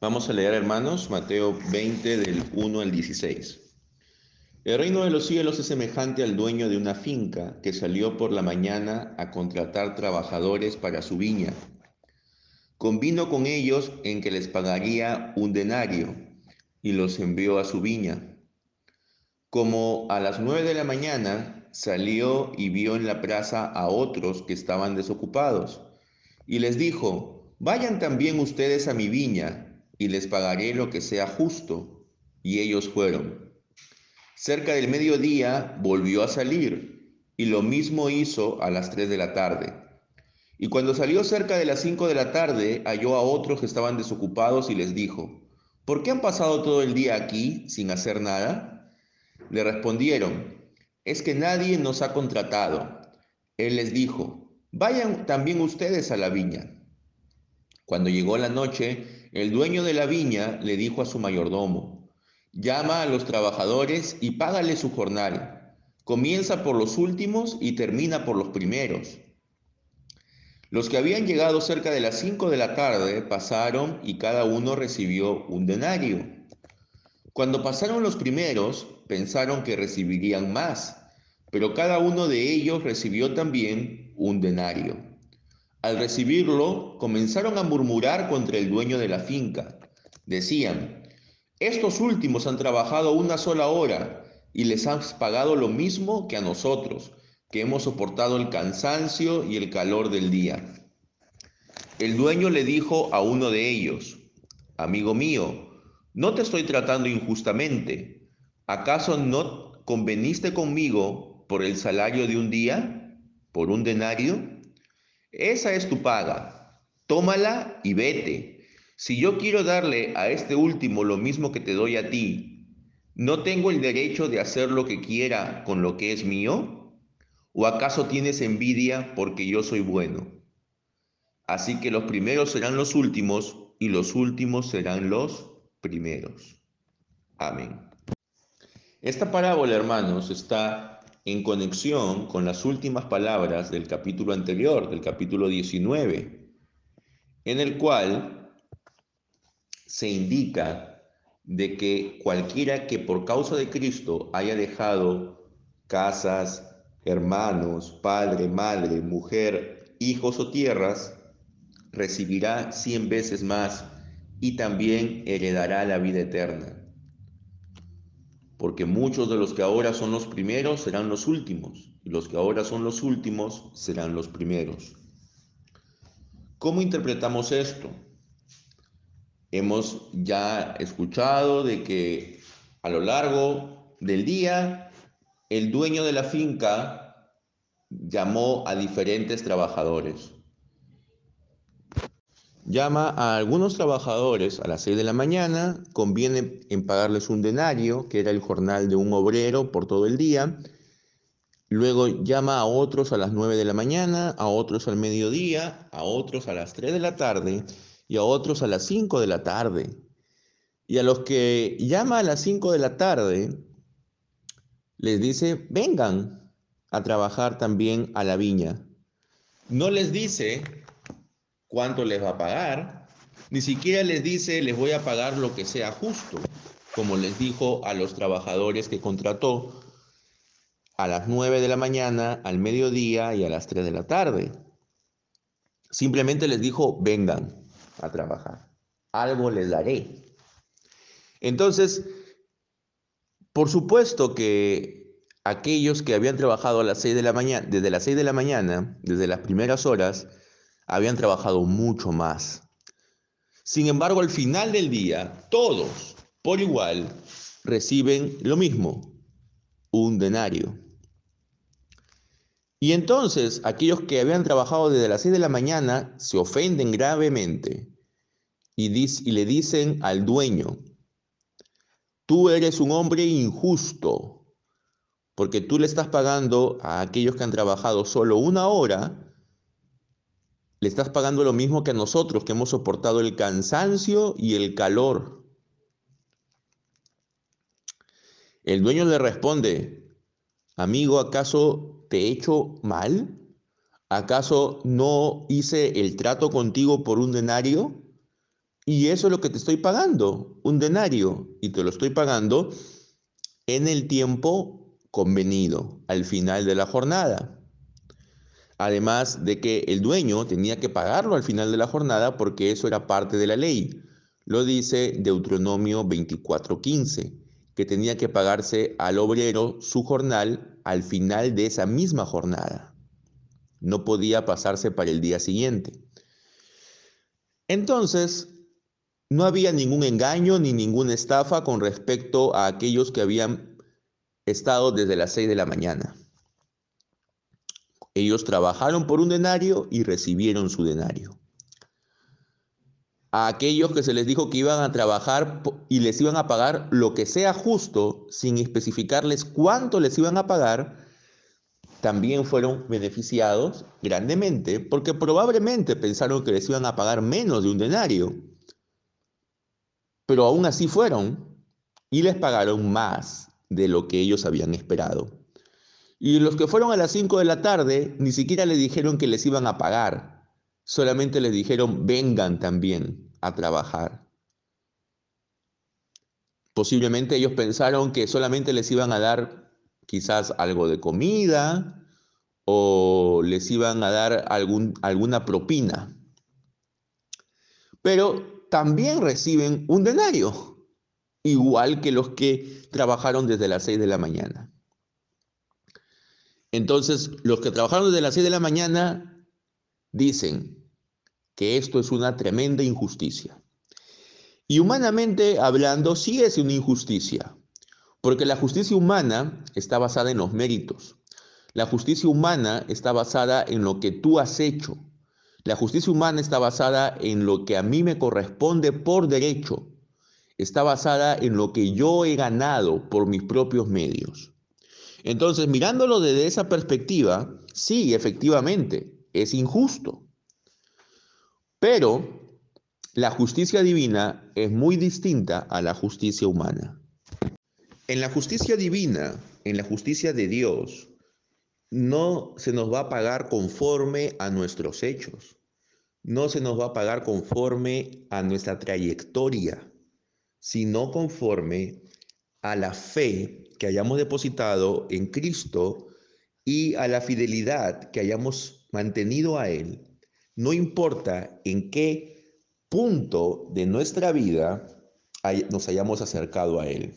Vamos a leer, hermanos, Mateo 20 del 1 al 16. El reino de los cielos es semejante al dueño de una finca que salió por la mañana a contratar trabajadores para su viña. Convino con ellos en que les pagaría un denario y los envió a su viña. Como a las nueve de la mañana salió y vio en la plaza a otros que estaban desocupados y les dijo, vayan también ustedes a mi viña y les pagaré lo que sea justo. Y ellos fueron. Cerca del mediodía volvió a salir, y lo mismo hizo a las tres de la tarde. Y cuando salió cerca de las cinco de la tarde, halló a otros que estaban desocupados y les dijo, ¿por qué han pasado todo el día aquí sin hacer nada? Le respondieron, es que nadie nos ha contratado. Él les dijo, vayan también ustedes a la viña. Cuando llegó la noche, el dueño de la viña le dijo a su mayordomo, llama a los trabajadores y págale su jornal. Comienza por los últimos y termina por los primeros. Los que habían llegado cerca de las cinco de la tarde pasaron y cada uno recibió un denario. Cuando pasaron los primeros, pensaron que recibirían más, pero cada uno de ellos recibió también un denario. Al recibirlo, comenzaron a murmurar contra el dueño de la finca. Decían, estos últimos han trabajado una sola hora y les has pagado lo mismo que a nosotros, que hemos soportado el cansancio y el calor del día. El dueño le dijo a uno de ellos, amigo mío, no te estoy tratando injustamente. ¿Acaso no conveniste conmigo por el salario de un día, por un denario? Esa es tu paga. Tómala y vete. Si yo quiero darle a este último lo mismo que te doy a ti, ¿no tengo el derecho de hacer lo que quiera con lo que es mío? ¿O acaso tienes envidia porque yo soy bueno? Así que los primeros serán los últimos y los últimos serán los primeros. Amén. Esta parábola, hermanos, está en conexión con las últimas palabras del capítulo anterior, del capítulo 19, en el cual se indica de que cualquiera que por causa de Cristo haya dejado casas, hermanos, padre, madre, mujer, hijos o tierras, recibirá cien veces más y también heredará la vida eterna porque muchos de los que ahora son los primeros serán los últimos, y los que ahora son los últimos serán los primeros. ¿Cómo interpretamos esto? Hemos ya escuchado de que a lo largo del día el dueño de la finca llamó a diferentes trabajadores Llama a algunos trabajadores a las 6 de la mañana, conviene en pagarles un denario, que era el jornal de un obrero por todo el día. Luego llama a otros a las 9 de la mañana, a otros al mediodía, a otros a las 3 de la tarde y a otros a las 5 de la tarde. Y a los que llama a las 5 de la tarde, les dice, vengan a trabajar también a la viña. No les dice cuánto les va a pagar, ni siquiera les dice les voy a pagar lo que sea justo, como les dijo a los trabajadores que contrató a las 9 de la mañana, al mediodía y a las 3 de la tarde. Simplemente les dijo, vengan a trabajar, algo les daré. Entonces, por supuesto que aquellos que habían trabajado a las 6 de la mañana, desde las 6 de la mañana, desde las primeras horas, habían trabajado mucho más. Sin embargo, al final del día, todos, por igual, reciben lo mismo, un denario. Y entonces aquellos que habían trabajado desde las 6 de la mañana se ofenden gravemente y, y le dicen al dueño, tú eres un hombre injusto, porque tú le estás pagando a aquellos que han trabajado solo una hora le estás pagando lo mismo que a nosotros, que hemos soportado el cansancio y el calor. El dueño le responde, amigo, ¿acaso te he hecho mal? ¿Acaso no hice el trato contigo por un denario? Y eso es lo que te estoy pagando, un denario, y te lo estoy pagando en el tiempo convenido, al final de la jornada. Además de que el dueño tenía que pagarlo al final de la jornada porque eso era parte de la ley. Lo dice Deuteronomio 24:15, que tenía que pagarse al obrero su jornal al final de esa misma jornada. No podía pasarse para el día siguiente. Entonces, no había ningún engaño ni ninguna estafa con respecto a aquellos que habían estado desde las 6 de la mañana. Ellos trabajaron por un denario y recibieron su denario. A aquellos que se les dijo que iban a trabajar y les iban a pagar lo que sea justo, sin especificarles cuánto les iban a pagar, también fueron beneficiados grandemente porque probablemente pensaron que les iban a pagar menos de un denario pero aún así fueron y les pagaron más de lo que ellos habían esperado. Y los que fueron a las 5 de la tarde ni siquiera le dijeron que les iban a pagar, solamente les dijeron vengan también a trabajar. Posiblemente ellos pensaron que solamente les iban a dar quizás algo de comida o les iban a dar algún, alguna propina. Pero también reciben un denario, igual que los que trabajaron desde las 6 de la mañana. Entonces, los que trabajaron desde las 6 de la mañana dicen que esto es una tremenda injusticia. Y humanamente hablando, sí es una injusticia, porque la justicia humana está basada en los méritos. La justicia humana está basada en lo que tú has hecho, la justicia humana está basada en lo que a mí me corresponde por derecho. Está basada en lo que yo he ganado por mis propios medios. Entonces, mirándolo desde esa perspectiva, sí, efectivamente, es injusto. Pero la justicia divina es muy distinta a la justicia humana. En la justicia divina, en la justicia de Dios, no se nos va a pagar conforme a nuestros hechos no se nos va a pagar conforme a nuestra trayectoria, sino conforme a la fe que hayamos depositado en Cristo y a la fidelidad que hayamos mantenido a Él. No importa en qué punto de nuestra vida nos hayamos acercado a Él.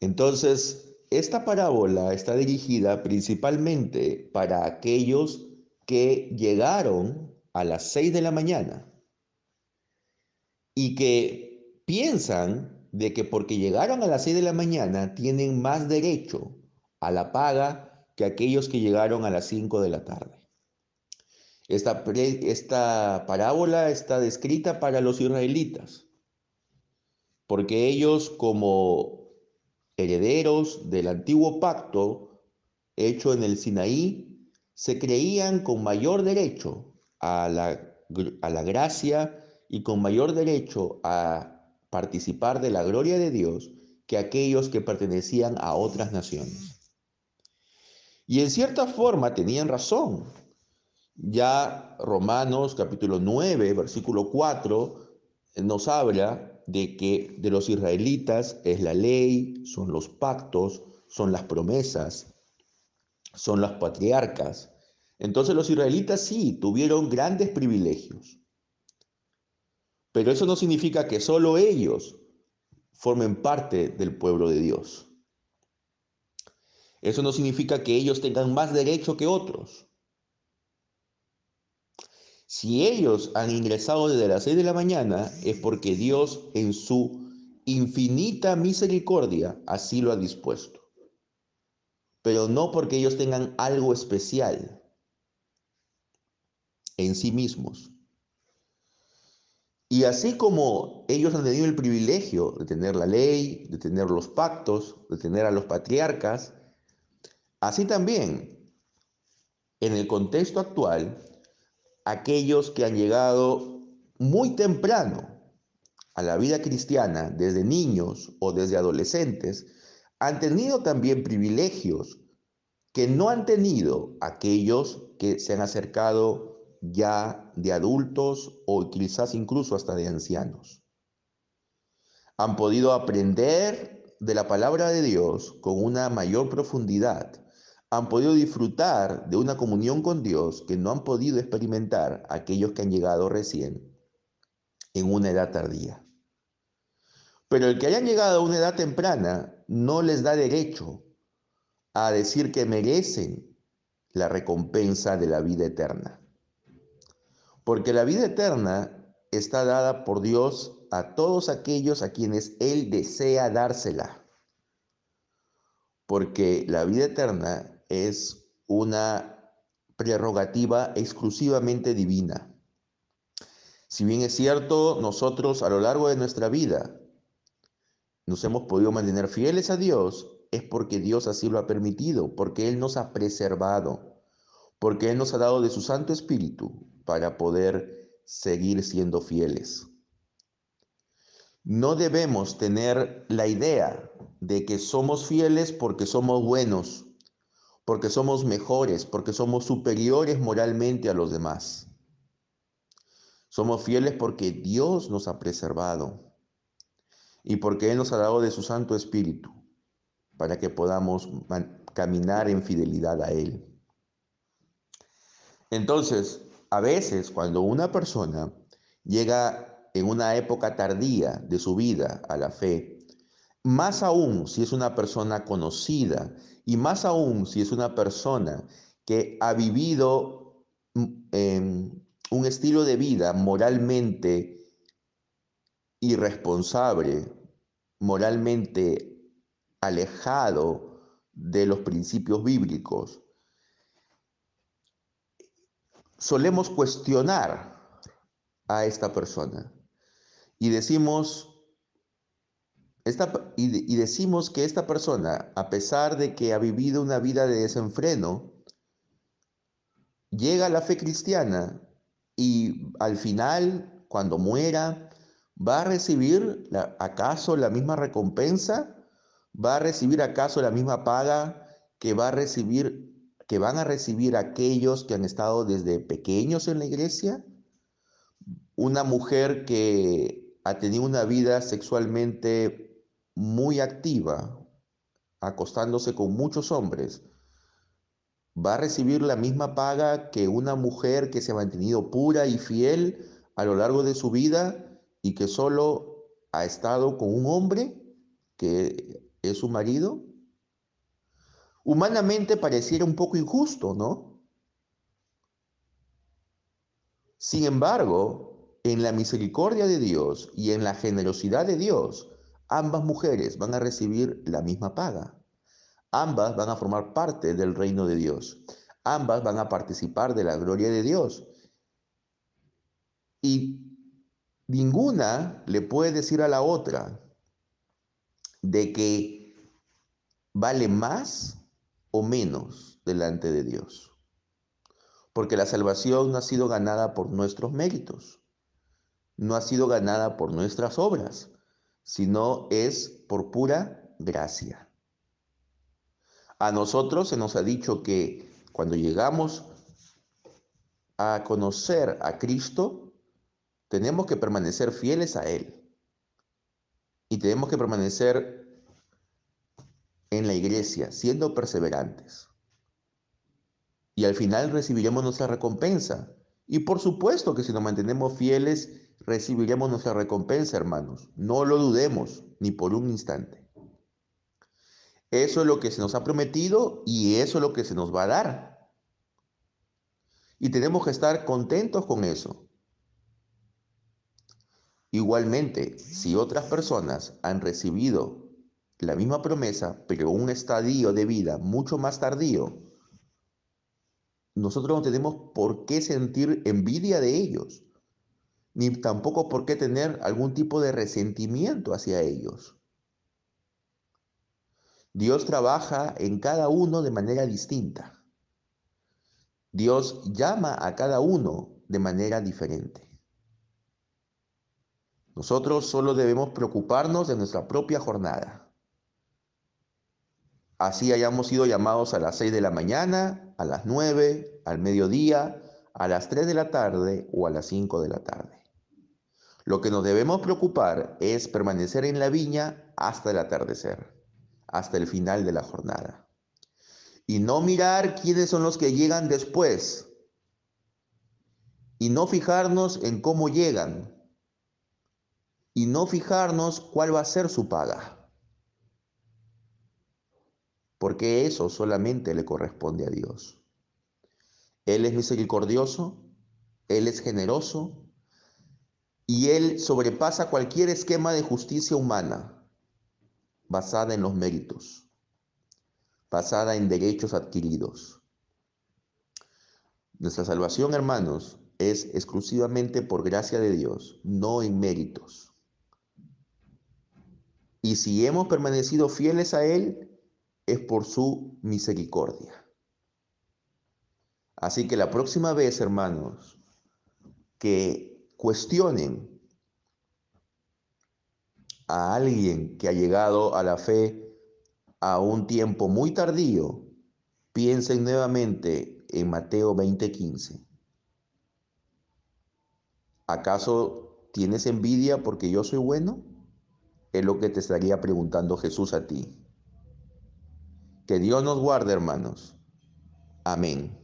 Entonces, esta parábola está dirigida principalmente para aquellos que llegaron a las 6 de la mañana y que piensan de que porque llegaron a las 6 de la mañana tienen más derecho a la paga que aquellos que llegaron a las 5 de la tarde. Esta, esta parábola está descrita para los israelitas, porque ellos como herederos del antiguo pacto hecho en el Sinaí, se creían con mayor derecho a la, a la gracia y con mayor derecho a participar de la gloria de Dios que aquellos que pertenecían a otras naciones. Y en cierta forma tenían razón. Ya Romanos capítulo 9, versículo 4, nos habla de que de los israelitas es la ley, son los pactos, son las promesas, son los patriarcas. Entonces los israelitas sí tuvieron grandes privilegios. Pero eso no significa que solo ellos formen parte del pueblo de Dios. Eso no significa que ellos tengan más derecho que otros. Si ellos han ingresado desde las 6 de la mañana es porque Dios en su infinita misericordia así lo ha dispuesto pero no porque ellos tengan algo especial en sí mismos. Y así como ellos han tenido el privilegio de tener la ley, de tener los pactos, de tener a los patriarcas, así también, en el contexto actual, aquellos que han llegado muy temprano a la vida cristiana, desde niños o desde adolescentes, han tenido también privilegios que no han tenido aquellos que se han acercado ya de adultos o quizás incluso hasta de ancianos. Han podido aprender de la palabra de Dios con una mayor profundidad. Han podido disfrutar de una comunión con Dios que no han podido experimentar aquellos que han llegado recién en una edad tardía. Pero el que hayan llegado a una edad temprana no les da derecho a decir que merecen la recompensa de la vida eterna. Porque la vida eterna está dada por Dios a todos aquellos a quienes Él desea dársela. Porque la vida eterna es una prerrogativa exclusivamente divina. Si bien es cierto, nosotros a lo largo de nuestra vida nos hemos podido mantener fieles a Dios es porque Dios así lo ha permitido, porque Él nos ha preservado, porque Él nos ha dado de su Santo Espíritu para poder seguir siendo fieles. No debemos tener la idea de que somos fieles porque somos buenos, porque somos mejores, porque somos superiores moralmente a los demás. Somos fieles porque Dios nos ha preservado, y porque Él nos ha dado de su Santo Espíritu para que podamos caminar en fidelidad a Él. Entonces, a veces cuando una persona llega en una época tardía de su vida a la fe, más aún si es una persona conocida y más aún si es una persona que ha vivido mm, un estilo de vida moralmente irresponsable, moralmente alejado de los principios bíblicos, solemos cuestionar a esta persona y decimos, esta, y, decimos que esta persona, a pesar de que ha vivido una vida de desenfreno, llega a la fe cristiana y al final, cuando muera, ¿Va a recibir acaso la misma recompensa? ¿Va a recibir acaso la misma paga que va a recibir que van a recibir aquellos que han estado desde pequeños en la iglesia? Una mujer que ha tenido una vida sexualmente muy activa, acostándose con muchos hombres, va a recibir la misma paga que una mujer que se ha mantenido pura y fiel a lo largo de su vida y que solo ha estado con un hombre que es su marido, humanamente pareciera un poco injusto, ¿no? Sin embargo, en la misericordia de Dios y en la generosidad de Dios, ambas mujeres van a recibir la misma paga. Ambas van a formar parte del reino de Dios. Ambas van a participar de la gloria de Dios. Y ninguna le puede decir a la otra de que vale más o menos delante de Dios. Porque la salvación no ha sido ganada por nuestros méritos, no ha sido ganada por nuestras obras, sino es por pura gracia. A nosotros se nos ha dicho que cuando llegamos a conocer a Cristo, tenemos que permanecer fieles a Él. Y tenemos que permanecer en la iglesia, siendo perseverantes. Y al final recibiremos nuestra recompensa. Y por supuesto que si nos mantenemos fieles, recibiremos nuestra recompensa, hermanos. No lo dudemos ni por un instante. Eso es lo que se nos ha prometido y eso es lo que se nos va a dar. Y tenemos que estar contentos con eso. Igualmente, si otras personas han recibido la misma promesa, pero un estadio de vida mucho más tardío, nosotros no tenemos por qué sentir envidia de ellos, ni tampoco por qué tener algún tipo de resentimiento hacia ellos. Dios trabaja en cada uno de manera distinta. Dios llama a cada uno de manera diferente. Nosotros solo debemos preocuparnos de nuestra propia jornada. Así hayamos sido llamados a las 6 de la mañana, a las 9, al mediodía, a las 3 de la tarde o a las 5 de la tarde. Lo que nos debemos preocupar es permanecer en la viña hasta el atardecer, hasta el final de la jornada. Y no mirar quiénes son los que llegan después. Y no fijarnos en cómo llegan. Y no fijarnos cuál va a ser su paga. Porque eso solamente le corresponde a Dios. Él es misericordioso, Él es generoso y Él sobrepasa cualquier esquema de justicia humana basada en los méritos, basada en derechos adquiridos. Nuestra salvación, hermanos, es exclusivamente por gracia de Dios, no en méritos. Y si hemos permanecido fieles a Él, es por su misericordia. Así que la próxima vez, hermanos, que cuestionen a alguien que ha llegado a la fe a un tiempo muy tardío, piensen nuevamente en Mateo 20:15. ¿Acaso tienes envidia porque yo soy bueno? Es lo que te estaría preguntando Jesús a ti. Que Dios nos guarde, hermanos. Amén.